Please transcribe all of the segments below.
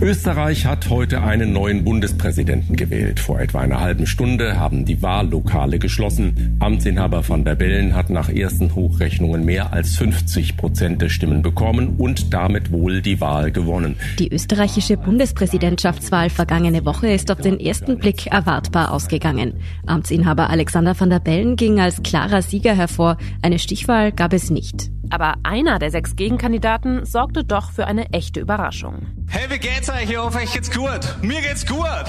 Österreich hat heute einen neuen Bundespräsidenten gewählt. Vor etwa einer halben Stunde haben die Wahllokale geschlossen. Amtsinhaber van der Bellen hat nach ersten Hochrechnungen mehr als 50 Prozent der Stimmen bekommen und damit wohl die Wahl gewonnen. Die österreichische Bundespräsidentschaftswahl vergangene Woche ist auf den ersten Blick erwartbar ausgegangen. Amtsinhaber Alexander van der Bellen ging als klarer Sieger hervor. Eine Stichwahl gab es nicht. Aber einer der sechs Gegenkandidaten sorgte doch für eine echte Überraschung. Hey, wie geht's euch? Ich hoffe, euch geht's gut. Mir geht's gut.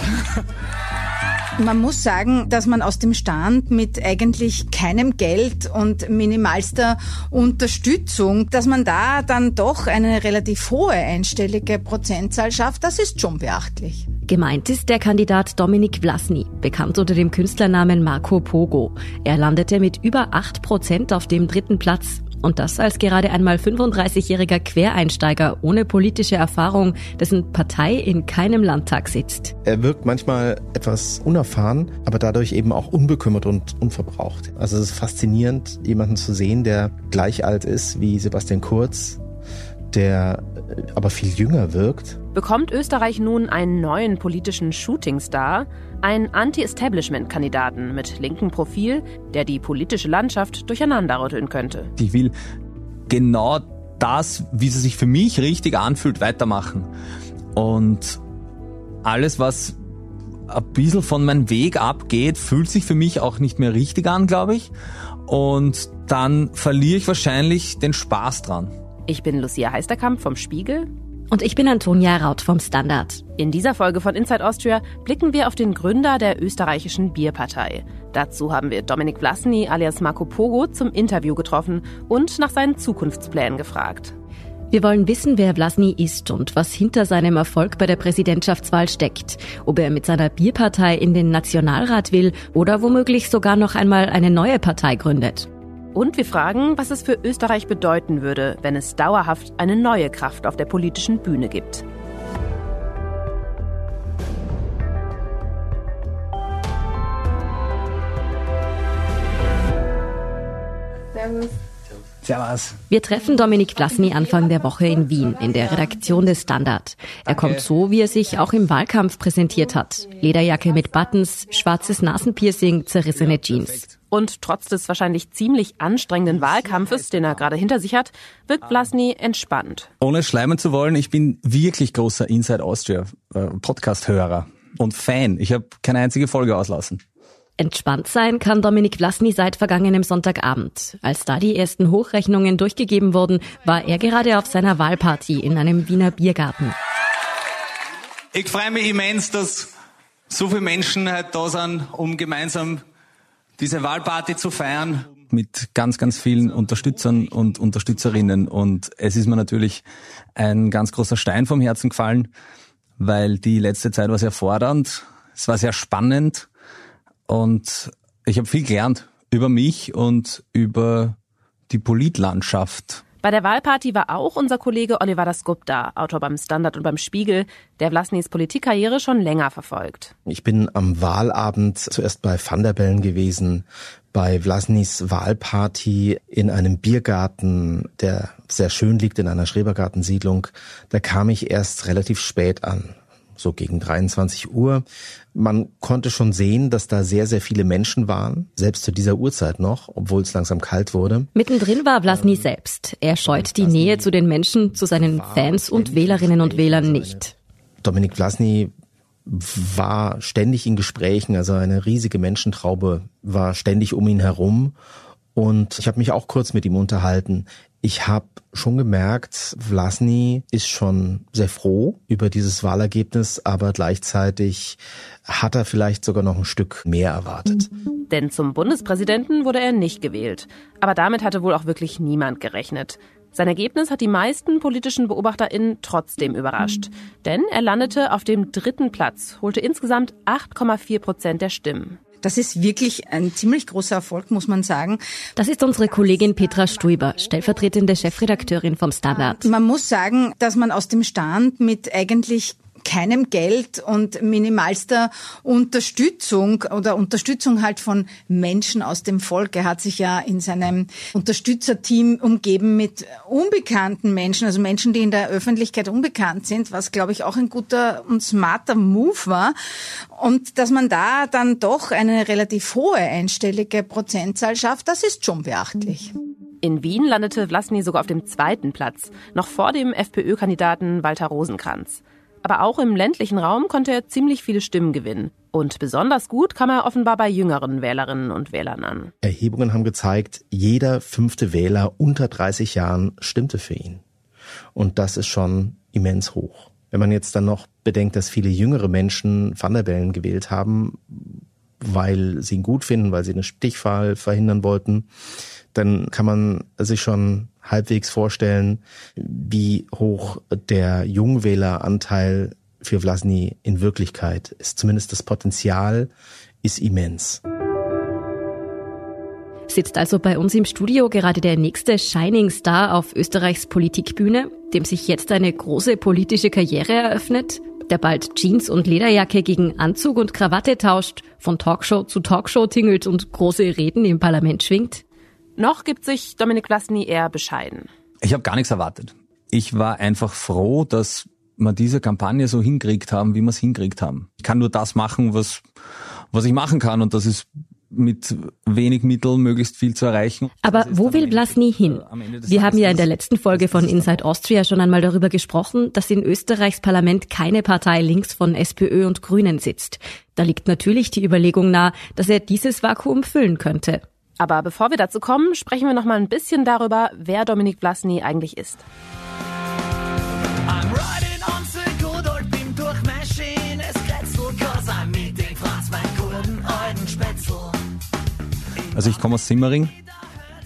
Man muss sagen, dass man aus dem Stand mit eigentlich keinem Geld und minimalster Unterstützung, dass man da dann doch eine relativ hohe einstellige Prozentzahl schafft, das ist schon beachtlich. Gemeint ist der Kandidat Dominik Vlasny, bekannt unter dem Künstlernamen Marco Pogo. Er landete mit über acht Prozent auf dem dritten Platz und das als gerade einmal 35-jähriger Quereinsteiger ohne politische Erfahrung, dessen Partei in keinem Landtag sitzt. Er wirkt manchmal etwas unerfahren, aber dadurch eben auch unbekümmert und unverbraucht. Also es ist faszinierend, jemanden zu sehen, der gleich alt ist wie Sebastian Kurz, der äh, aber viel jünger wirkt. Bekommt Österreich nun einen neuen politischen Shootingstar, einen Anti-Establishment-Kandidaten mit linkem Profil, der die politische Landschaft durcheinanderrütteln könnte? Ich will genau das, wie sie sich für mich richtig anfühlt, weitermachen. Und alles, was ein bisschen von meinem Weg abgeht, fühlt sich für mich auch nicht mehr richtig an, glaube ich. Und dann verliere ich wahrscheinlich den Spaß dran. Ich bin Lucia Heisterkamp vom Spiegel. Und ich bin Antonia Raut vom Standard. In dieser Folge von Inside Austria blicken wir auf den Gründer der österreichischen Bierpartei. Dazu haben wir Dominik Vlasny alias Marco Pogo zum Interview getroffen und nach seinen Zukunftsplänen gefragt. Wir wollen wissen, wer Vlasny ist und was hinter seinem Erfolg bei der Präsidentschaftswahl steckt. Ob er mit seiner Bierpartei in den Nationalrat will oder womöglich sogar noch einmal eine neue Partei gründet. Und wir fragen, was es für Österreich bedeuten würde, wenn es dauerhaft eine neue Kraft auf der politischen Bühne gibt. Servus. Servus. Wir treffen Dominik Vlasny Anfang der Woche in Wien in der Redaktion des Standard. Er kommt so, wie er sich auch im Wahlkampf präsentiert hat. Lederjacke mit Buttons, schwarzes Nasenpiercing, zerrissene Jeans. Und trotz des wahrscheinlich ziemlich anstrengenden Wahlkampfes, den er gerade hinter sich hat, wirkt Vlasny entspannt. Ohne schleimen zu wollen, ich bin wirklich großer Inside Austria äh, Podcast-Hörer und Fan. Ich habe keine einzige Folge auslassen. Entspannt sein kann Dominik Vlasny seit vergangenem Sonntagabend. Als da die ersten Hochrechnungen durchgegeben wurden, war er gerade auf seiner Wahlparty in einem Wiener Biergarten. Ich freue mich immens, dass so viele Menschen halt da sind, um gemeinsam diese Wahlparty zu feiern. Mit ganz, ganz vielen Unterstützern und Unterstützerinnen. Und es ist mir natürlich ein ganz großer Stein vom Herzen gefallen, weil die letzte Zeit war sehr fordernd, es war sehr spannend und ich habe viel gelernt über mich und über die Politlandschaft. Bei der Wahlparty war auch unser Kollege Oliver Dasgupta, Autor beim Standard und beim Spiegel, der Vlasnys Politikkarriere schon länger verfolgt. Ich bin am Wahlabend zuerst bei Van der Bellen gewesen, bei Vlasnys Wahlparty in einem Biergarten, der sehr schön liegt in einer Schrebergartensiedlung. Da kam ich erst relativ spät an so gegen 23 Uhr. Man konnte schon sehen, dass da sehr, sehr viele Menschen waren, selbst zu dieser Uhrzeit noch, obwohl es langsam kalt wurde. Mittendrin war Vlasny ähm, selbst. Er scheut die Nähe zu den Menschen, zu seinen Fans und Wählerinnen und Wählern nicht. Dominik Vlasny war ständig in Gesprächen, also eine riesige Menschentraube war ständig um ihn herum. Und ich habe mich auch kurz mit ihm unterhalten. Ich habe schon gemerkt, Vlasny ist schon sehr froh über dieses Wahlergebnis, aber gleichzeitig hat er vielleicht sogar noch ein Stück mehr erwartet. Denn zum Bundespräsidenten wurde er nicht gewählt. Aber damit hatte wohl auch wirklich niemand gerechnet. Sein Ergebnis hat die meisten politischen BeobachterInnen trotzdem überrascht. Denn er landete auf dem dritten Platz, holte insgesamt 8,4 Prozent der Stimmen. Das ist wirklich ein ziemlich großer Erfolg, muss man sagen. Das ist unsere Kollegin Petra Stuiber, stellvertretende Chefredakteurin vom Standard. Man muss sagen, dass man aus dem Stand mit eigentlich keinem Geld und minimalster Unterstützung oder Unterstützung halt von Menschen aus dem Volk. Er hat sich ja in seinem Unterstützerteam umgeben mit unbekannten Menschen, also Menschen, die in der Öffentlichkeit unbekannt sind, was glaube ich auch ein guter und smarter Move war. Und dass man da dann doch eine relativ hohe einstellige Prozentzahl schafft, das ist schon beachtlich. In Wien landete Vlasny sogar auf dem zweiten Platz, noch vor dem FPÖ-Kandidaten Walter Rosenkranz. Aber auch im ländlichen Raum konnte er ziemlich viele Stimmen gewinnen. Und besonders gut kam er offenbar bei jüngeren Wählerinnen und Wählern an. Erhebungen haben gezeigt, jeder fünfte Wähler unter 30 Jahren stimmte für ihn. Und das ist schon immens hoch. Wenn man jetzt dann noch bedenkt, dass viele jüngere Menschen Van der Bellen gewählt haben, weil sie ihn gut finden, weil sie eine Stichwahl verhindern wollten, dann kann man sich schon halbwegs vorstellen, wie hoch der Jungwähleranteil für Vlasny in Wirklichkeit ist. Zumindest das Potenzial ist immens. Sitzt also bei uns im Studio gerade der nächste Shining Star auf Österreichs Politikbühne, dem sich jetzt eine große politische Karriere eröffnet, der bald Jeans und Lederjacke gegen Anzug und Krawatte tauscht, von Talkshow zu Talkshow tingelt und große Reden im Parlament schwingt? Noch gibt sich Dominik Vlasny eher bescheiden. Ich habe gar nichts erwartet. Ich war einfach froh, dass wir diese Kampagne so hinkriegt haben, wie wir es hinkriegt haben. Ich kann nur das machen, was, was ich machen kann und das ist mit wenig Mitteln möglichst viel zu erreichen. Aber wo will Vlasny hin? Wir haben ja in der letzten Folge von Inside Austria schon einmal darüber gesprochen, dass in Österreichs Parlament keine Partei links von SPÖ und Grünen sitzt. Da liegt natürlich die Überlegung nahe, dass er dieses Vakuum füllen könnte. Aber bevor wir dazu kommen, sprechen wir noch mal ein bisschen darüber, wer Dominik Vlasny eigentlich ist. Also ich komme aus Simmering,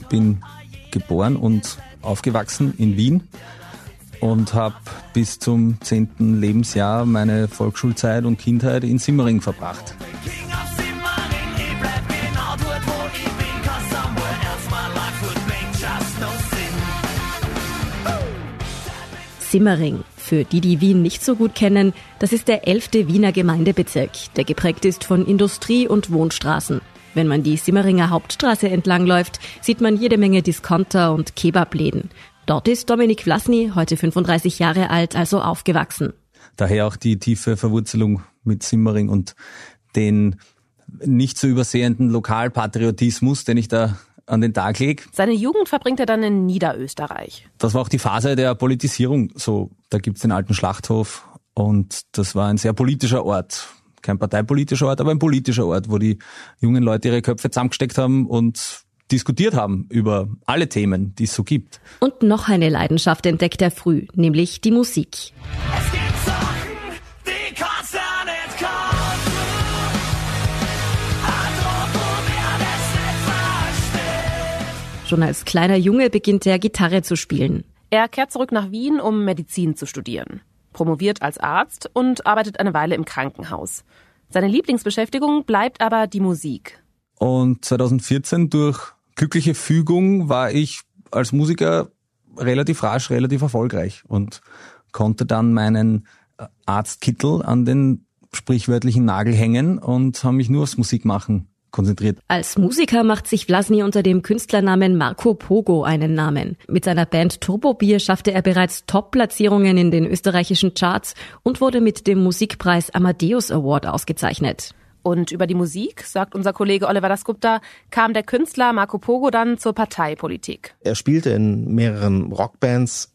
bin geboren und aufgewachsen in Wien und habe bis zum zehnten Lebensjahr meine Volksschulzeit und Kindheit in Simmering verbracht. Simmering. Für die, die Wien nicht so gut kennen, das ist der elfte Wiener Gemeindebezirk, der geprägt ist von Industrie- und Wohnstraßen. Wenn man die Simmeringer Hauptstraße entlangläuft, sieht man jede Menge Discounter und Kebabläden. Dort ist Dominik Vlasny, heute 35 Jahre alt, also aufgewachsen. Daher auch die tiefe Verwurzelung mit Simmering und den nicht zu übersehenden Lokalpatriotismus, den ich da an den Tag lege. Seine Jugend verbringt er dann in Niederösterreich. Das war auch die Phase der Politisierung. So, da gibt's den alten Schlachthof und das war ein sehr politischer Ort. Kein parteipolitischer Ort, aber ein politischer Ort, wo die jungen Leute ihre Köpfe zusammengesteckt haben und diskutiert haben über alle Themen, die es so gibt. Und noch eine Leidenschaft entdeckt er früh, nämlich die Musik. Schon als kleiner Junge beginnt er Gitarre zu spielen. Er kehrt zurück nach Wien, um Medizin zu studieren. Promoviert als Arzt und arbeitet eine Weile im Krankenhaus. Seine Lieblingsbeschäftigung bleibt aber die Musik. Und 2014 durch glückliche Fügung war ich als Musiker relativ rasch, relativ erfolgreich und konnte dann meinen Arztkittel an den sprichwörtlichen Nagel hängen und habe mich nur aufs Musikmachen konzentriert. Als Musiker macht sich Vlasny unter dem Künstlernamen Marco Pogo einen Namen. Mit seiner Band Turbo Bier schaffte er bereits Top-Platzierungen in den österreichischen Charts und wurde mit dem Musikpreis Amadeus Award ausgezeichnet. Und über die Musik, sagt unser Kollege Oliver Dasgupta, kam der Künstler Marco Pogo dann zur Parteipolitik. Er spielte in mehreren Rockbands.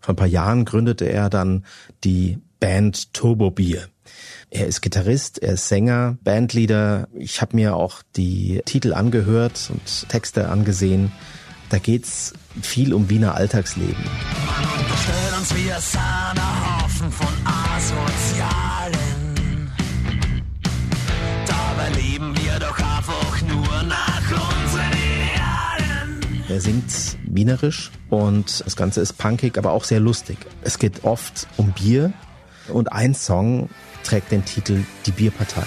Vor ein paar Jahren gründete er dann die Band Turbo Bier. Er ist Gitarrist, er ist Sänger, Bandleader. Ich habe mir auch die Titel angehört und Texte angesehen. Da geht's viel um Wiener Alltagsleben. Man uns wie ein Haufen von Asozialen. Dabei leben wir doch einfach nur nach unseren Idealen. Er singt wienerisch und das Ganze ist punkig, aber auch sehr lustig. Es geht oft um Bier und ein Song trägt den Titel Die Bierpartei.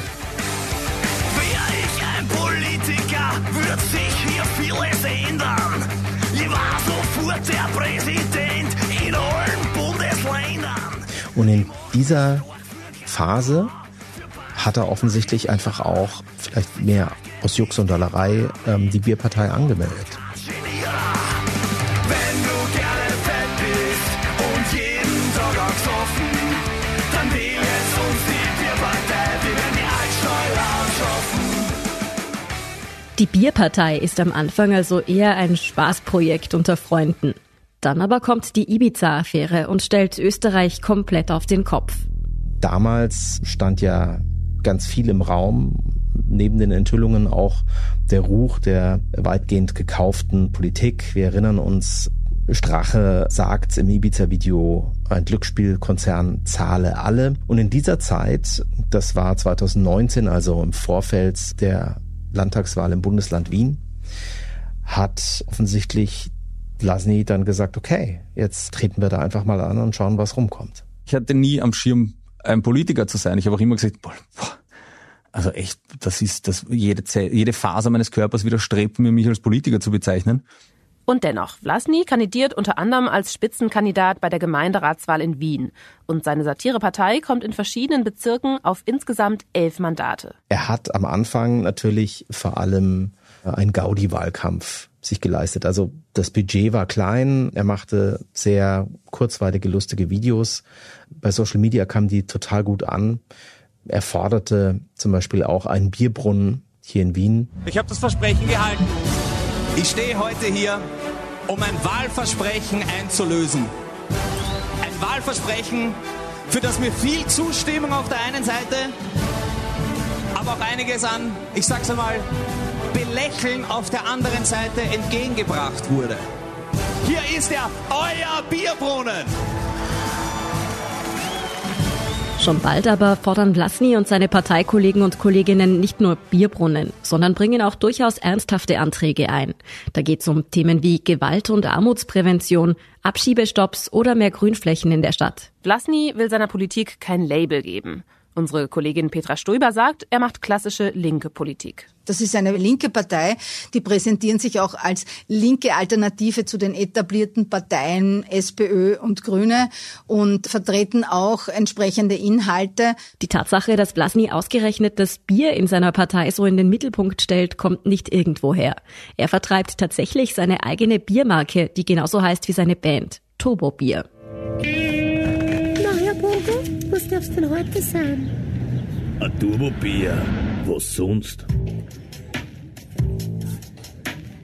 Wäre ich ein Politiker, würde sich hier vieles ändern. Ich war sofort der Präsident in allen Bundesländern. Und in dieser Phase hat er offensichtlich einfach auch vielleicht mehr aus Jux und Dollerei ähm, die Bierpartei angemeldet. Die Bierpartei ist am Anfang also eher ein Spaßprojekt unter Freunden. Dann aber kommt die Ibiza-Affäre und stellt Österreich komplett auf den Kopf. Damals stand ja ganz viel im Raum, neben den Enthüllungen auch der Ruch der weitgehend gekauften Politik. Wir erinnern uns, Strache sagt im Ibiza-Video, ein Glücksspielkonzern zahle alle. Und in dieser Zeit, das war 2019, also im Vorfeld der Landtagswahl im Bundesland Wien, hat offensichtlich Lasny dann gesagt, okay, jetzt treten wir da einfach mal an und schauen, was rumkommt. Ich hatte nie am Schirm, ein Politiker zu sein. Ich habe auch immer gesagt, boah, also echt, das ist das jede, jede Faser meines Körpers widerstrebt mir, mich als Politiker zu bezeichnen. Und dennoch, Vlasny kandidiert unter anderem als Spitzenkandidat bei der Gemeinderatswahl in Wien. Und seine Satirepartei kommt in verschiedenen Bezirken auf insgesamt elf Mandate. Er hat am Anfang natürlich vor allem einen Gaudi-Wahlkampf sich geleistet. Also das Budget war klein, er machte sehr kurzweilige, lustige Videos. Bei Social Media kamen die total gut an. Er forderte zum Beispiel auch einen Bierbrunnen hier in Wien. Ich habe das Versprechen gehalten. Ich stehe heute hier, um ein Wahlversprechen einzulösen. Ein Wahlversprechen, für das mir viel Zustimmung auf der einen Seite, aber auch einiges an, ich sag's einmal, Belächeln auf der anderen Seite entgegengebracht wurde. Hier ist er, euer Bierbrunnen. Schon bald aber fordern Vlasny und seine Parteikollegen und Kolleginnen nicht nur Bierbrunnen, sondern bringen auch durchaus ernsthafte Anträge ein. Da geht es um Themen wie Gewalt- und Armutsprävention, Abschiebestopps oder mehr Grünflächen in der Stadt. Vlasny will seiner Politik kein Label geben. Unsere Kollegin Petra Stoiber sagt, er macht klassische linke Politik. Das ist eine linke Partei, die präsentieren sich auch als linke Alternative zu den etablierten Parteien SPÖ und Grüne und vertreten auch entsprechende Inhalte. Die Tatsache, dass Blasny ausgerechnet das Bier in seiner Partei so in den Mittelpunkt stellt, kommt nicht irgendwoher. Er vertreibt tatsächlich seine eigene Biermarke, die genauso heißt wie seine Band, Turbo Bier. Was darf's denn heute sein? Ein Turbo-Bier. Was sonst?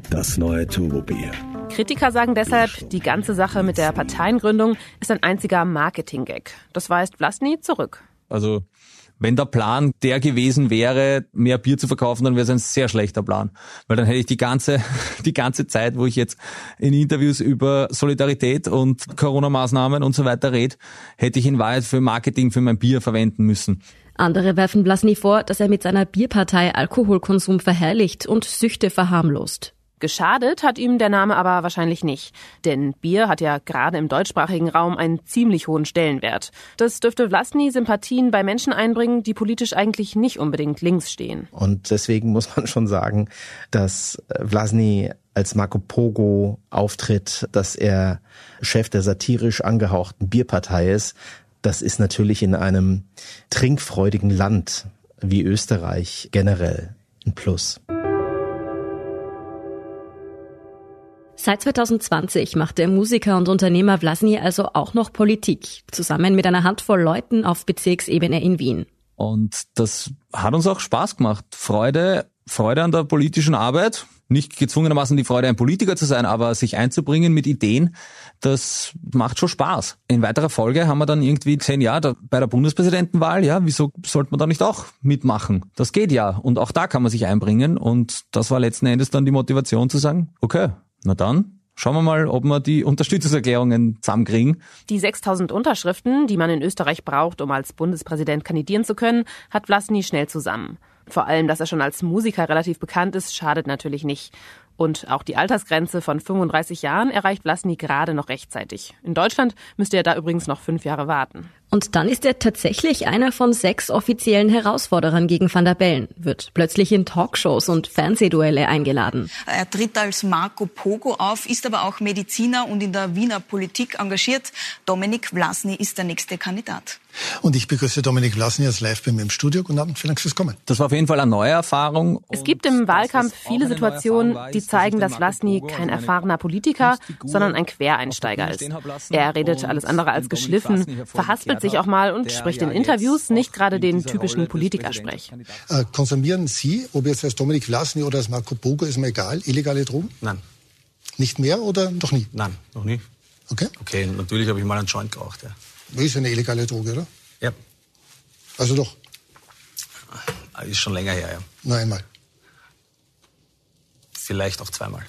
Das neue Turbo-Bier. Kritiker sagen deshalb, die ganze Sache mit der Parteiengründung ist ein einziger Marketing-Gag. Das weist Vlasny zurück. Also wenn der Plan der gewesen wäre, mehr Bier zu verkaufen, dann wäre es ein sehr schlechter Plan. Weil dann hätte ich die ganze, die ganze Zeit, wo ich jetzt in Interviews über Solidarität und Corona-Maßnahmen und so weiter rede, hätte ich in Wahrheit für Marketing für mein Bier verwenden müssen. Andere werfen Blasny vor, dass er mit seiner Bierpartei Alkoholkonsum verherrlicht und Süchte verharmlost. Geschadet hat ihm der Name aber wahrscheinlich nicht. Denn Bier hat ja gerade im deutschsprachigen Raum einen ziemlich hohen Stellenwert. Das dürfte Vlasny Sympathien bei Menschen einbringen, die politisch eigentlich nicht unbedingt links stehen. Und deswegen muss man schon sagen, dass Vlasny als Marco Pogo auftritt, dass er Chef der satirisch angehauchten Bierpartei ist. Das ist natürlich in einem trinkfreudigen Land wie Österreich generell ein Plus. Seit 2020 macht der Musiker und Unternehmer Vlasny also auch noch Politik, zusammen mit einer Handvoll Leuten auf Bezirksebene in Wien. Und das hat uns auch Spaß gemacht. Freude, Freude an der politischen Arbeit. Nicht gezwungenermaßen die Freude, ein Politiker zu sein, aber sich einzubringen mit Ideen, das macht schon Spaß. In weiterer Folge haben wir dann irgendwie gesehen, ja, da, bei der Bundespräsidentenwahl, ja, wieso sollte man da nicht auch mitmachen? Das geht ja. Und auch da kann man sich einbringen. Und das war letzten Endes dann die Motivation zu sagen, okay, na dann, Schauen wir mal, ob wir die Unterstützungserklärungen zusammenkriegen. Die 6000 Unterschriften, die man in Österreich braucht, um als Bundespräsident kandidieren zu können, hat Vlasny schnell zusammen. Vor allem, dass er schon als Musiker relativ bekannt ist, schadet natürlich nicht. Und auch die Altersgrenze von 35 Jahren erreicht Vlasny gerade noch rechtzeitig. In Deutschland müsste er da übrigens noch fünf Jahre warten. Und dann ist er tatsächlich einer von sechs offiziellen Herausforderern gegen Van der Bellen, wird plötzlich in Talkshows und Fernsehduelle eingeladen. Er tritt als Marco Pogo auf, ist aber auch Mediziner und in der Wiener Politik engagiert. Dominik Vlasny ist der nächste Kandidat. Und ich begrüße Dominik Vlasny jetzt live bei mir im Studio. Guten Abend, vielen Dank fürs Kommen. Das war auf jeden Fall eine neue Erfahrung. Es gibt im Wahlkampf viele Situationen, die zeigen, dass Vlasny kein erfahrener Politiker, sondern ein Quereinsteiger ist. Er redet alles andere als geschliffen, verhaspelt sich auch mal und spricht in Interviews nicht gerade den typischen Politikersprech. Äh, konsumieren Sie, ob jetzt als Dominik Vlasny oder als Marco Bogo, ist mir egal, illegale Drogen? Nein. Nicht mehr oder noch nie? Nein, noch nie. Okay. Okay, natürlich habe ich mal einen Joint geraucht, ja. Ist eine illegale Droge, oder? Ja. Also doch? Ist schon länger her, ja. Nur einmal? Vielleicht auch zweimal.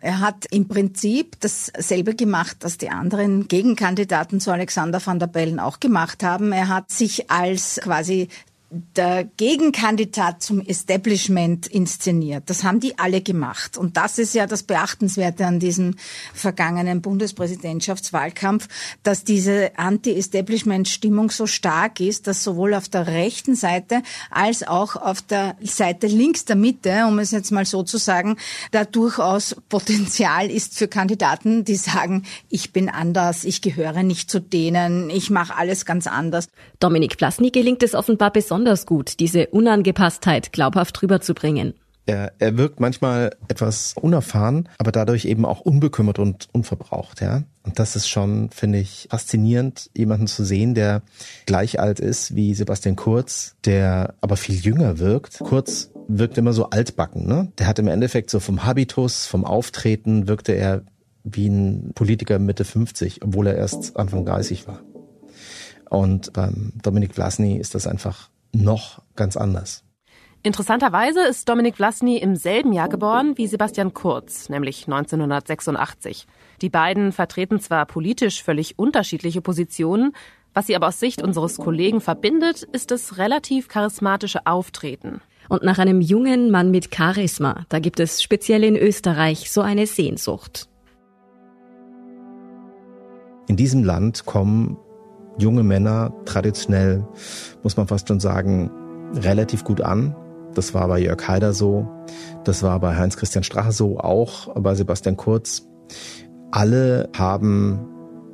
Er hat im Prinzip dasselbe gemacht, was die anderen Gegenkandidaten zu Alexander van der Bellen auch gemacht haben. Er hat sich als quasi der Gegenkandidat zum Establishment inszeniert. Das haben die alle gemacht. Und das ist ja das Beachtenswerte an diesem vergangenen Bundespräsidentschaftswahlkampf, dass diese Anti-Establishment-Stimmung so stark ist, dass sowohl auf der rechten Seite als auch auf der Seite links der Mitte, um es jetzt mal so zu sagen, da durchaus Potenzial ist für Kandidaten, die sagen, ich bin anders, ich gehöre nicht zu denen, ich mache alles ganz anders. Dominik Plasny gelingt es offenbar besonders besonders gut, diese Unangepasstheit glaubhaft rüberzubringen. Er, er wirkt manchmal etwas unerfahren, aber dadurch eben auch unbekümmert und unverbraucht, ja. Und das ist schon, finde ich, faszinierend, jemanden zu sehen, der gleich alt ist wie Sebastian Kurz, der aber viel jünger wirkt. Kurz wirkt immer so altbacken, ne? Der hat im Endeffekt so vom Habitus, vom Auftreten wirkte er wie ein Politiker Mitte 50, obwohl er erst Anfang 30 war. Und beim Dominik Vlasny ist das einfach noch ganz anders. Interessanterweise ist Dominik Vlasny im selben Jahr geboren wie Sebastian Kurz, nämlich 1986. Die beiden vertreten zwar politisch völlig unterschiedliche Positionen, was sie aber aus Sicht unseres Kollegen verbindet, ist das relativ charismatische Auftreten. Und nach einem jungen Mann mit Charisma, da gibt es speziell in Österreich so eine Sehnsucht. In diesem Land kommen junge Männer traditionell, muss man fast schon sagen, relativ gut an. Das war bei Jörg Haider so, das war bei Heinz-Christian Strache so, auch bei Sebastian Kurz. Alle haben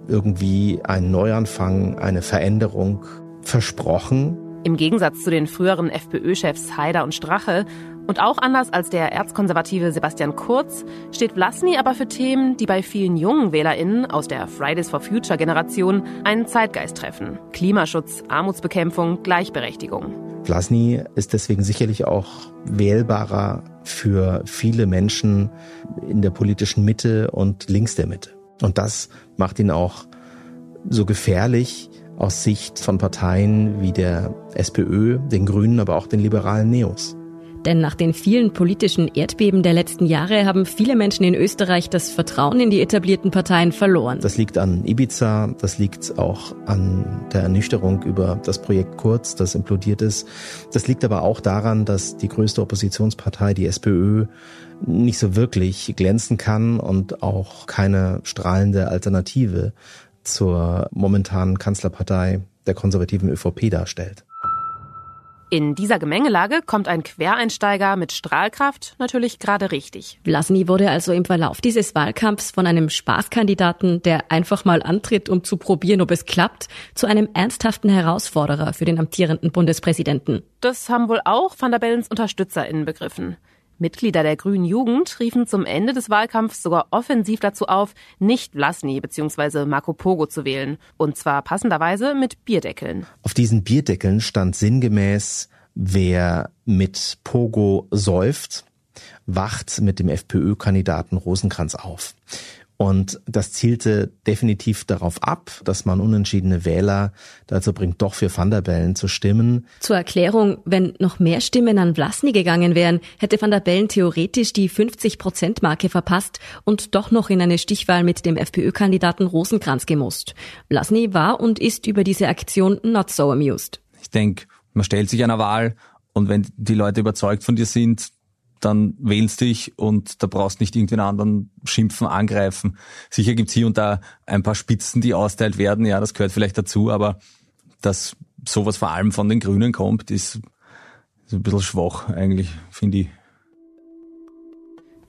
irgendwie einen Neuanfang, eine Veränderung versprochen. Im Gegensatz zu den früheren FPÖ-Chefs Haider und Strache und auch anders als der erzkonservative Sebastian Kurz steht Vlasny aber für Themen, die bei vielen jungen WählerInnen aus der Fridays for Future Generation einen Zeitgeist treffen. Klimaschutz, Armutsbekämpfung, Gleichberechtigung. Vlasny ist deswegen sicherlich auch wählbarer für viele Menschen in der politischen Mitte und links der Mitte. Und das macht ihn auch so gefährlich aus Sicht von Parteien wie der SPÖ, den Grünen, aber auch den liberalen Neos. Denn nach den vielen politischen Erdbeben der letzten Jahre haben viele Menschen in Österreich das Vertrauen in die etablierten Parteien verloren. Das liegt an Ibiza, das liegt auch an der Ernüchterung über das Projekt Kurz, das implodiert ist. Das liegt aber auch daran, dass die größte Oppositionspartei, die SPÖ, nicht so wirklich glänzen kann und auch keine strahlende Alternative zur momentanen Kanzlerpartei der konservativen ÖVP darstellt. In dieser Gemengelage kommt ein Quereinsteiger mit Strahlkraft natürlich gerade richtig. Vlasny wurde also im Verlauf dieses Wahlkampfs von einem Spaßkandidaten, der einfach mal antritt, um zu probieren, ob es klappt, zu einem ernsthaften Herausforderer für den amtierenden Bundespräsidenten. Das haben wohl auch Van der Bellens UnterstützerInnen begriffen. Mitglieder der Grünen Jugend riefen zum Ende des Wahlkampfs sogar offensiv dazu auf, nicht Vlasny bzw. Marco Pogo zu wählen. Und zwar passenderweise mit Bierdeckeln. Auf diesen Bierdeckeln stand sinngemäß, wer mit Pogo säuft, wacht mit dem FPÖ-Kandidaten Rosenkranz auf. Und das zielte definitiv darauf ab, dass man unentschiedene Wähler dazu bringt, doch für Van der Bellen zu stimmen. Zur Erklärung, wenn noch mehr Stimmen an Vlasny gegangen wären, hätte Van der Bellen theoretisch die 50-Prozent-Marke verpasst und doch noch in eine Stichwahl mit dem FPÖ-Kandidaten Rosenkranz gemusst. Vlasny war und ist über diese Aktion not so amused. Ich denke, man stellt sich einer Wahl und wenn die Leute überzeugt von dir sind, dann wählst dich und da brauchst nicht irgendwen anderen schimpfen, angreifen. Sicher gibt's hier und da ein paar Spitzen, die austeilt werden, ja, das gehört vielleicht dazu, aber dass sowas vor allem von den Grünen kommt, ist, ist ein bisschen schwach eigentlich, finde ich.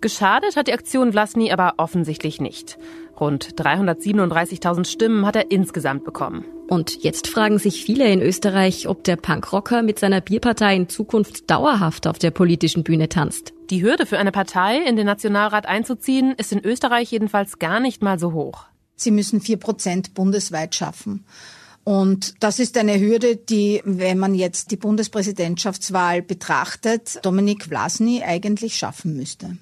Geschadet hat die Aktion Vlasny aber offensichtlich nicht. Rund 337.000 Stimmen hat er insgesamt bekommen. Und jetzt fragen sich viele in Österreich, ob der Punkrocker mit seiner Bierpartei in Zukunft dauerhaft auf der politischen Bühne tanzt. Die Hürde für eine Partei, in den Nationalrat einzuziehen, ist in Österreich jedenfalls gar nicht mal so hoch. Sie müssen vier Prozent bundesweit schaffen. Und das ist eine Hürde, die, wenn man jetzt die Bundespräsidentschaftswahl betrachtet, Dominik Vlasny eigentlich schaffen müsste.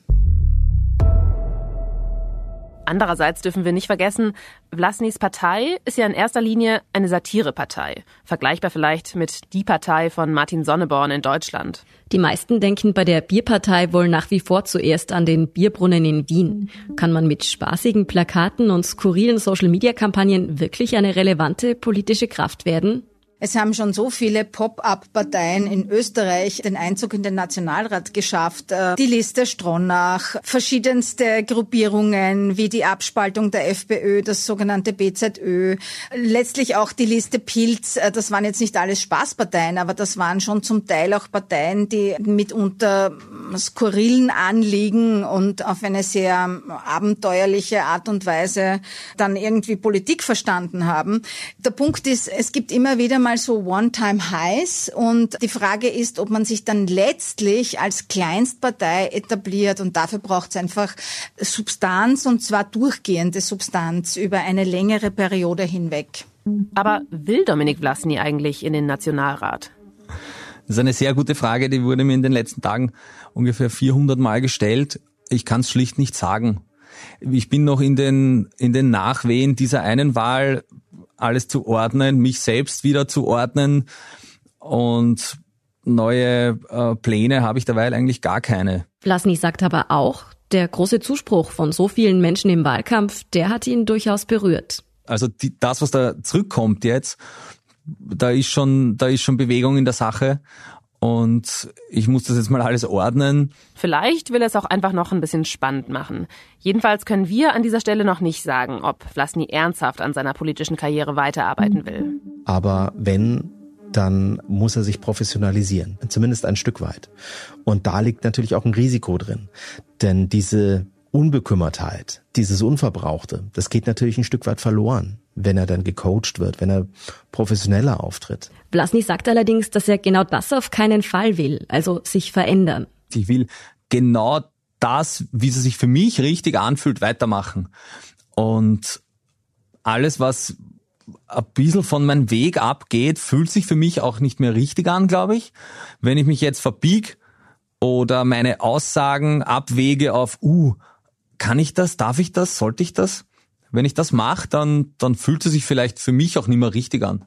Andererseits dürfen wir nicht vergessen, Vlasnys Partei ist ja in erster Linie eine Satirepartei. Vergleichbar vielleicht mit die Partei von Martin Sonneborn in Deutschland. Die meisten denken bei der Bierpartei wohl nach wie vor zuerst an den Bierbrunnen in Wien. Kann man mit spaßigen Plakaten und skurrilen Social-Media-Kampagnen wirklich eine relevante politische Kraft werden? Es haben schon so viele Pop-up-Parteien in Österreich den Einzug in den Nationalrat geschafft. Äh, die Liste Stronach, verschiedenste Gruppierungen wie die Abspaltung der FPÖ, das sogenannte BZÖ, letztlich auch die Liste Pilz. Äh, das waren jetzt nicht alles Spaßparteien, aber das waren schon zum Teil auch Parteien, die mitunter skurrilen Anliegen und auf eine sehr abenteuerliche Art und Weise dann irgendwie Politik verstanden haben. Der Punkt ist, es gibt immer wieder mal so One-Time-Highs und die Frage ist, ob man sich dann letztlich als Kleinstpartei etabliert und dafür braucht es einfach Substanz und zwar durchgehende Substanz über eine längere Periode hinweg. Aber will Dominik Vlasny eigentlich in den Nationalrat? Das ist eine sehr gute Frage, die wurde mir in den letzten Tagen ungefähr 400 Mal gestellt. Ich kann es schlicht nicht sagen. Ich bin noch in den, in den Nachwehen dieser einen Wahl alles zu ordnen, mich selbst wieder zu ordnen und neue äh, Pläne habe ich derweil eigentlich gar keine. Vlasny sagt aber auch, der große Zuspruch von so vielen Menschen im Wahlkampf, der hat ihn durchaus berührt. Also die, das, was da zurückkommt jetzt, da ist schon, da ist schon Bewegung in der Sache und ich muss das jetzt mal alles ordnen. Vielleicht will er es auch einfach noch ein bisschen spannend machen. Jedenfalls können wir an dieser Stelle noch nicht sagen, ob Vlasny ernsthaft an seiner politischen Karriere weiterarbeiten will. Aber wenn, dann muss er sich professionalisieren. Zumindest ein Stück weit. Und da liegt natürlich auch ein Risiko drin. Denn diese Unbekümmertheit, dieses Unverbrauchte, das geht natürlich ein Stück weit verloren wenn er dann gecoacht wird, wenn er professioneller auftritt. Blasny sagt allerdings, dass er genau das auf keinen Fall will, also sich verändern. Ich will genau das, wie es sich für mich richtig anfühlt, weitermachen. Und alles, was ein bisschen von meinem Weg abgeht, fühlt sich für mich auch nicht mehr richtig an, glaube ich. Wenn ich mich jetzt verbieg oder meine Aussagen abwege auf, uh, kann ich das, darf ich das, sollte ich das? wenn ich das mache, dann, dann fühlt es sich vielleicht für mich auch nicht mehr richtig an.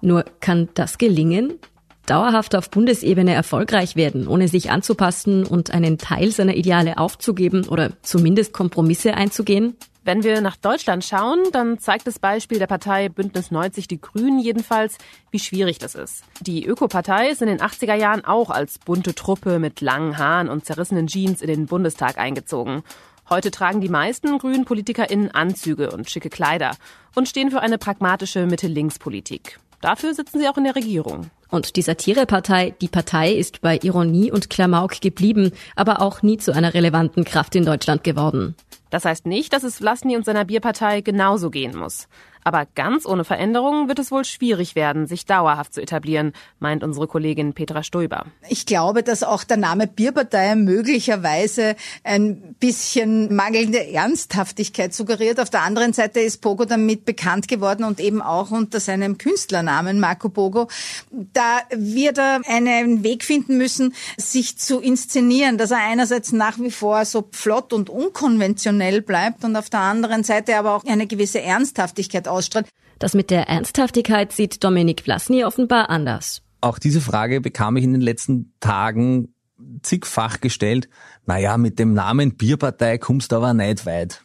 Nur kann das gelingen? Dauerhaft auf Bundesebene erfolgreich werden, ohne sich anzupassen und einen Teil seiner Ideale aufzugeben oder zumindest Kompromisse einzugehen? Wenn wir nach Deutschland schauen, dann zeigt das Beispiel der Partei Bündnis 90 Die Grünen jedenfalls, wie schwierig das ist. Die Ökopartei ist in den 80er Jahren auch als bunte Truppe mit langen Haaren und zerrissenen Jeans in den Bundestag eingezogen. Heute tragen die meisten grünen PolitikerInnen Anzüge und schicke Kleider und stehen für eine pragmatische Mitte-Links-Politik. Dafür sitzen sie auch in der Regierung. Und die Satirepartei Die Partei ist bei Ironie und Klamauk geblieben, aber auch nie zu einer relevanten Kraft in Deutschland geworden. Das heißt nicht, dass es Vlasny und seiner Bierpartei genauso gehen muss. Aber ganz ohne Veränderungen wird es wohl schwierig werden, sich dauerhaft zu etablieren, meint unsere Kollegin Petra Stoiber. Ich glaube, dass auch der Name Bierpartei möglicherweise ein bisschen mangelnde Ernsthaftigkeit suggeriert. Auf der anderen Seite ist Pogo damit bekannt geworden und eben auch unter seinem Künstlernamen Marco Pogo. Da wird er einen Weg finden müssen, sich zu inszenieren, dass er einerseits nach wie vor so flott und unkonventionell bleibt und auf der anderen Seite aber auch eine gewisse Ernsthaftigkeit ausstrahlt. Das mit der Ernsthaftigkeit sieht Dominik Vlasny offenbar anders. Auch diese Frage bekam ich in den letzten Tagen zigfach gestellt. Naja, mit dem Namen Bierpartei kommst du aber nicht weit.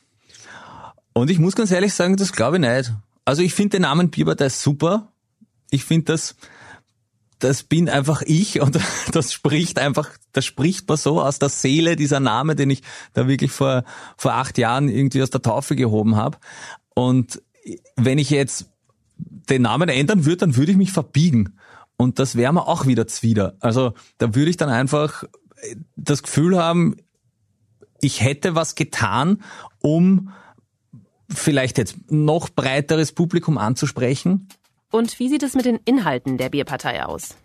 Und ich muss ganz ehrlich sagen, das glaube ich nicht. Also ich finde den Namen Bierpartei super. Ich finde das, das bin einfach ich und das spricht einfach, das spricht man so aus der Seele, dieser Name, den ich da wirklich vor, vor acht Jahren irgendwie aus der Taufe gehoben habe. Und wenn ich jetzt den Namen ändern würde, dann würde ich mich verbiegen. Und das wäre mir auch wieder zwider. Also da würde ich dann einfach das Gefühl haben, ich hätte was getan, um vielleicht jetzt noch breiteres Publikum anzusprechen. Und wie sieht es mit den Inhalten der Bierpartei aus?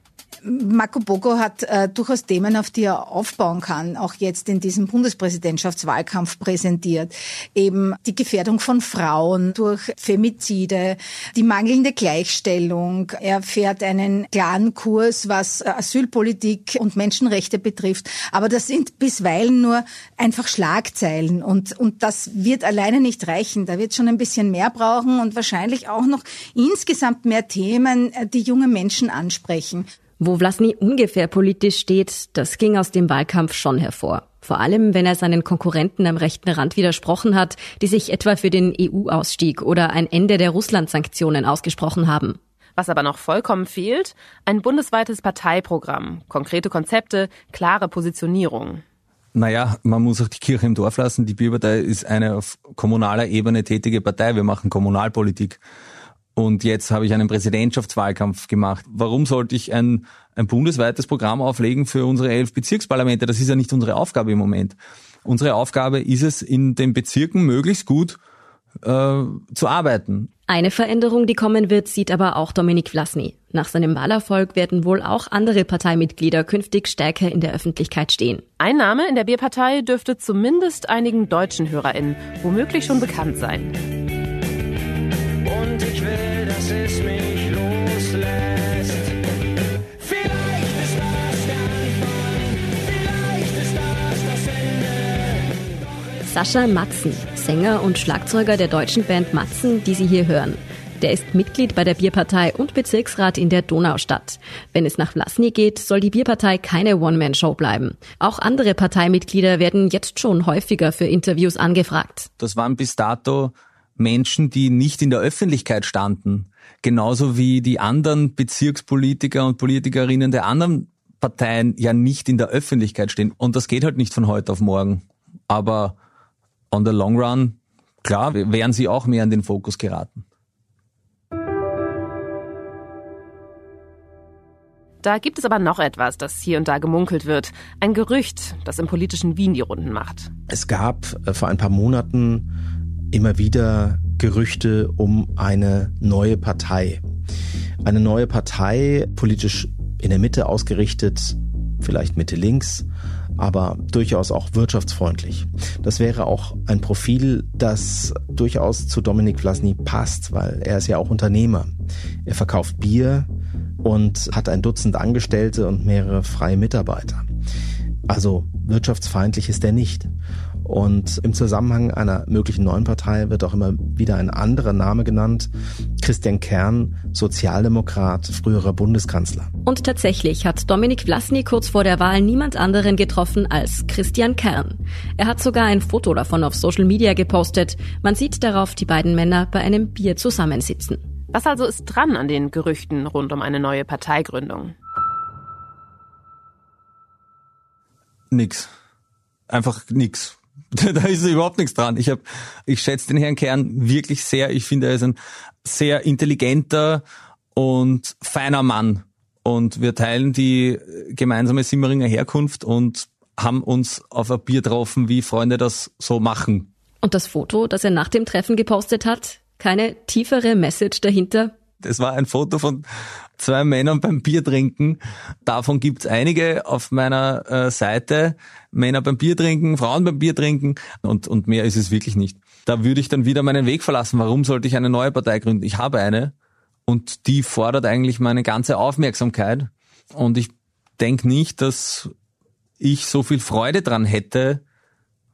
Marco Bogo hat äh, durchaus Themen, auf die er aufbauen kann, auch jetzt in diesem Bundespräsidentschaftswahlkampf präsentiert. Eben die Gefährdung von Frauen durch Femizide, die mangelnde Gleichstellung. Er fährt einen klaren Kurs, was äh, Asylpolitik und Menschenrechte betrifft. Aber das sind bisweilen nur einfach Schlagzeilen und, und das wird alleine nicht reichen. Da wird schon ein bisschen mehr brauchen und wahrscheinlich auch noch insgesamt mehr Themen, äh, die junge Menschen ansprechen. Wo Vlasny ungefähr politisch steht, das ging aus dem Wahlkampf schon hervor. Vor allem, wenn er seinen Konkurrenten am rechten Rand widersprochen hat, die sich etwa für den EU-Ausstieg oder ein Ende der Russland-Sanktionen ausgesprochen haben. Was aber noch vollkommen fehlt, ein bundesweites Parteiprogramm, konkrete Konzepte, klare Positionierung. Naja, man muss auch die Kirche im Dorf lassen. Die Bierpartei ist eine auf kommunaler Ebene tätige Partei. Wir machen Kommunalpolitik. Und jetzt habe ich einen Präsidentschaftswahlkampf gemacht. Warum sollte ich ein, ein bundesweites Programm auflegen für unsere elf Bezirksparlamente? Das ist ja nicht unsere Aufgabe im Moment. Unsere Aufgabe ist es, in den Bezirken möglichst gut äh, zu arbeiten. Eine Veränderung, die kommen wird, sieht aber auch Dominik Vlasny. Nach seinem Wahlerfolg werden wohl auch andere Parteimitglieder künftig stärker in der Öffentlichkeit stehen. Ein Name in der Bierpartei dürfte zumindest einigen deutschen HörerInnen womöglich schon bekannt sein. Und ich will es mich loslässt. Vielleicht ist das der Anfang, vielleicht ist das das Ende. Sascha Matzen, Sänger und Schlagzeuger der deutschen Band Matzen, die Sie hier hören. Der ist Mitglied bei der Bierpartei und Bezirksrat in der Donaustadt. Wenn es nach Vlasny geht, soll die Bierpartei keine One-Man-Show bleiben. Auch andere Parteimitglieder werden jetzt schon häufiger für Interviews angefragt. Das waren bis dato Menschen, die nicht in der Öffentlichkeit standen genauso wie die anderen Bezirkspolitiker und Politikerinnen der anderen Parteien ja nicht in der Öffentlichkeit stehen. Und das geht halt nicht von heute auf morgen. Aber on the long run, klar, wären sie auch mehr in den Fokus geraten. Da gibt es aber noch etwas, das hier und da gemunkelt wird. Ein Gerücht, das im politischen Wien die Runden macht. Es gab äh, vor ein paar Monaten immer wieder Gerüchte um eine neue Partei. Eine neue Partei, politisch in der Mitte ausgerichtet, vielleicht Mitte links, aber durchaus auch wirtschaftsfreundlich. Das wäre auch ein Profil, das durchaus zu Dominik Vlasny passt, weil er ist ja auch Unternehmer. Er verkauft Bier und hat ein Dutzend Angestellte und mehrere freie Mitarbeiter. Also wirtschaftsfeindlich ist er nicht. Und im Zusammenhang einer möglichen neuen Partei wird auch immer wieder ein anderer Name genannt. Christian Kern, Sozialdemokrat, früherer Bundeskanzler. Und tatsächlich hat Dominik Vlasny kurz vor der Wahl niemand anderen getroffen als Christian Kern. Er hat sogar ein Foto davon auf Social Media gepostet. Man sieht darauf die beiden Männer bei einem Bier zusammensitzen. Was also ist dran an den Gerüchten rund um eine neue Parteigründung? Nix. Einfach nix. da ist überhaupt nichts dran. Ich habe, ich schätze den Herrn Kern wirklich sehr. Ich finde, er ist ein sehr intelligenter und feiner Mann. Und wir teilen die gemeinsame Simmeringer Herkunft und haben uns auf ein Bier getroffen, wie Freunde das so machen. Und das Foto, das er nach dem Treffen gepostet hat, keine tiefere Message dahinter? Das war ein Foto von zwei Männern beim Bier trinken. Davon gibt's einige auf meiner äh, Seite. Männer beim Bier trinken, Frauen beim Bier trinken und, und mehr ist es wirklich nicht. Da würde ich dann wieder meinen Weg verlassen. Warum sollte ich eine neue Partei gründen? Ich habe eine und die fordert eigentlich meine ganze Aufmerksamkeit. Und ich denke nicht, dass ich so viel Freude dran hätte,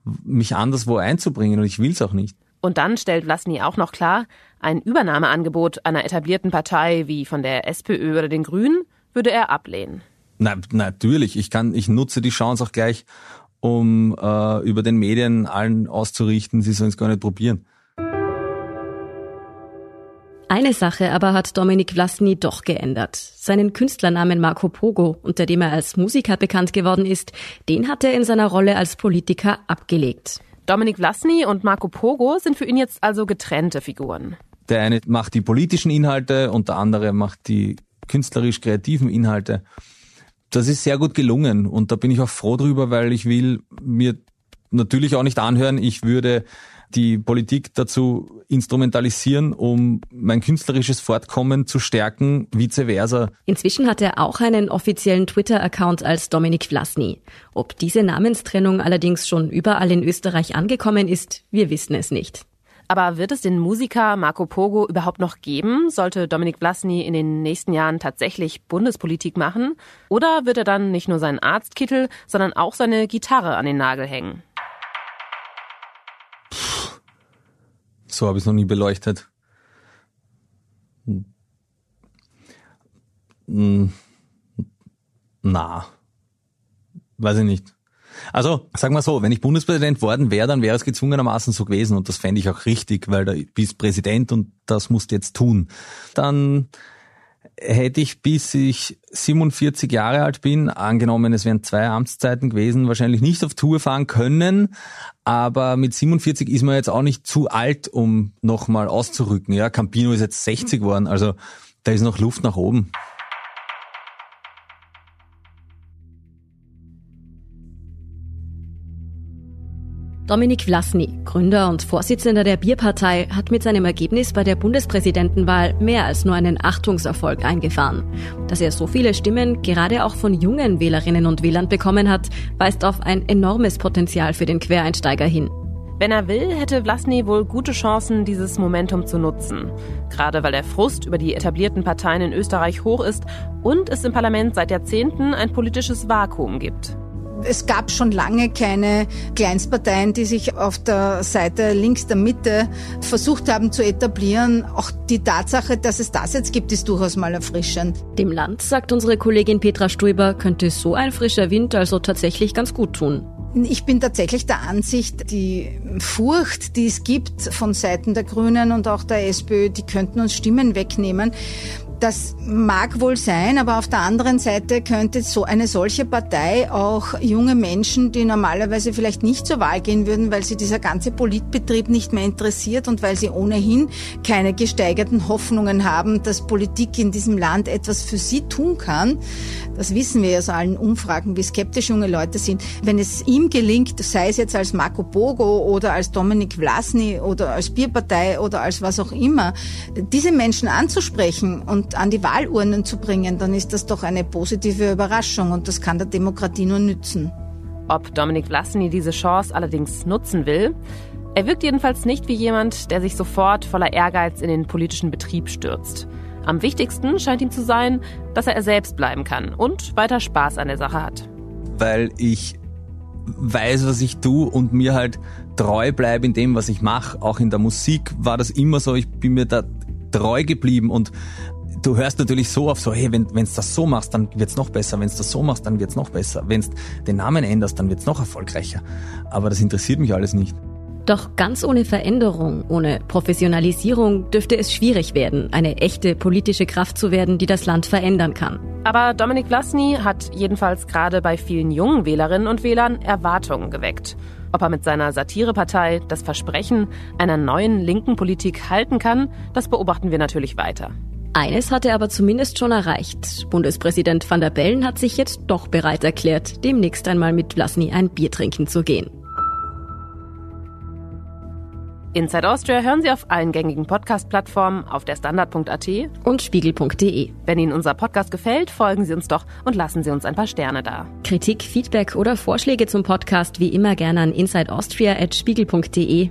mich anderswo einzubringen und ich will's auch nicht. Und dann stellt Vlasny auch noch klar, ein Übernahmeangebot einer etablierten Partei wie von der SPÖ oder den Grünen würde er ablehnen. Na, natürlich, ich kann, ich nutze die Chance auch gleich, um äh, über den Medien allen auszurichten, sie sollen es gar nicht probieren. Eine Sache aber hat Dominik Vlasny doch geändert. Seinen Künstlernamen Marco Pogo, unter dem er als Musiker bekannt geworden ist, den hat er in seiner Rolle als Politiker abgelegt. Dominik Vlasny und Marco Pogo sind für ihn jetzt also getrennte Figuren. Der eine macht die politischen Inhalte und der andere macht die künstlerisch-kreativen Inhalte. Das ist sehr gut gelungen und da bin ich auch froh drüber, weil ich will mir natürlich auch nicht anhören, ich würde die Politik dazu instrumentalisieren, um mein künstlerisches Fortkommen zu stärken, vice versa. Inzwischen hat er auch einen offiziellen Twitter-Account als Dominik Vlasny. Ob diese Namenstrennung allerdings schon überall in Österreich angekommen ist, wir wissen es nicht. Aber wird es den Musiker Marco Pogo überhaupt noch geben? Sollte Dominik Vlasny in den nächsten Jahren tatsächlich Bundespolitik machen? Oder wird er dann nicht nur seinen Arztkittel, sondern auch seine Gitarre an den Nagel hängen? So habe ich es noch nie beleuchtet. Hm. Na, weiß ich nicht. Also, sagen wir so, wenn ich Bundespräsident worden wäre, dann wäre es gezwungenermaßen so gewesen und das fände ich auch richtig, weil du bist Präsident und das musst du jetzt tun. Dann hätte ich, bis ich 47 Jahre alt bin, angenommen, es wären zwei Amtszeiten gewesen, wahrscheinlich nicht auf Tour fahren können. Aber mit 47 ist man jetzt auch nicht zu alt, um nochmal auszurücken. Ja, Campino ist jetzt 60 geworden, also da ist noch Luft nach oben. Dominik Vlasny, Gründer und Vorsitzender der Bierpartei, hat mit seinem Ergebnis bei der Bundespräsidentenwahl mehr als nur einen Achtungserfolg eingefahren. Dass er so viele Stimmen gerade auch von jungen Wählerinnen und Wählern bekommen hat, weist auf ein enormes Potenzial für den Quereinsteiger hin. Wenn er will, hätte Vlasny wohl gute Chancen, dieses Momentum zu nutzen. Gerade weil der Frust über die etablierten Parteien in Österreich hoch ist und es im Parlament seit Jahrzehnten ein politisches Vakuum gibt. Es gab schon lange keine Kleinstparteien, die sich auf der Seite links der Mitte versucht haben zu etablieren. Auch die Tatsache, dass es das jetzt gibt, ist durchaus mal erfrischend. Dem Land, sagt unsere Kollegin Petra Stuiber, könnte so ein frischer Wind also tatsächlich ganz gut tun. Ich bin tatsächlich der Ansicht, die Furcht, die es gibt von Seiten der Grünen und auch der SPÖ, die könnten uns Stimmen wegnehmen. Das mag wohl sein, aber auf der anderen Seite könnte so eine solche Partei auch junge Menschen, die normalerweise vielleicht nicht zur Wahl gehen würden, weil sie dieser ganze Politbetrieb nicht mehr interessiert und weil sie ohnehin keine gesteigerten Hoffnungen haben, dass Politik in diesem Land etwas für sie tun kann. Das wissen wir aus allen Umfragen, wie skeptisch junge Leute sind. Wenn es ihm gelingt, sei es jetzt als Marco Bogo oder als Dominik Vlasny oder als Bierpartei oder als was auch immer, diese Menschen anzusprechen und und an die Wahlurnen zu bringen, dann ist das doch eine positive Überraschung und das kann der Demokratie nur nützen. Ob Dominik Vlasny diese Chance allerdings nutzen will, er wirkt jedenfalls nicht wie jemand, der sich sofort voller Ehrgeiz in den politischen Betrieb stürzt. Am wichtigsten scheint ihm zu sein, dass er er selbst bleiben kann und weiter Spaß an der Sache hat. Weil ich weiß, was ich tue und mir halt treu bleibe in dem, was ich mache. Auch in der Musik war das immer so. Ich bin mir da treu geblieben und du hörst natürlich so auf so, hey, wenn du das so machst, dann wird's noch besser. Wenn du das so machst, dann wird's noch besser. Wenn du den Namen änderst, dann wird's noch erfolgreicher. Aber das interessiert mich alles nicht. Doch ganz ohne Veränderung, ohne Professionalisierung dürfte es schwierig werden, eine echte politische Kraft zu werden, die das Land verändern kann. Aber Dominik Vlasny hat jedenfalls gerade bei vielen jungen Wählerinnen und Wählern Erwartungen geweckt. Ob er mit seiner Satirepartei das Versprechen einer neuen linken Politik halten kann, das beobachten wir natürlich weiter. Eines hat er aber zumindest schon erreicht. Bundespräsident van der Bellen hat sich jetzt doch bereit erklärt, demnächst einmal mit Vlasny ein Bier trinken zu gehen. Inside Austria hören Sie auf allen gängigen Podcast-Plattformen, auf der Standard.at und Spiegel.de. Wenn Ihnen unser Podcast gefällt, folgen Sie uns doch und lassen Sie uns ein paar Sterne da. Kritik, Feedback oder Vorschläge zum Podcast wie immer gerne an insideaustria.spiegel.de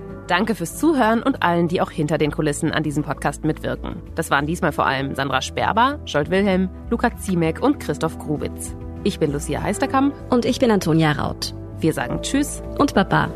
Danke fürs Zuhören und allen, die auch hinter den Kulissen an diesem Podcast mitwirken. Das waren diesmal vor allem Sandra Sperber, Scholt Wilhelm, Luca Ziemek und Christoph Grubitz. Ich bin Lucia Heisterkamp. Und ich bin Antonia Raut. Wir sagen Tschüss und Baba.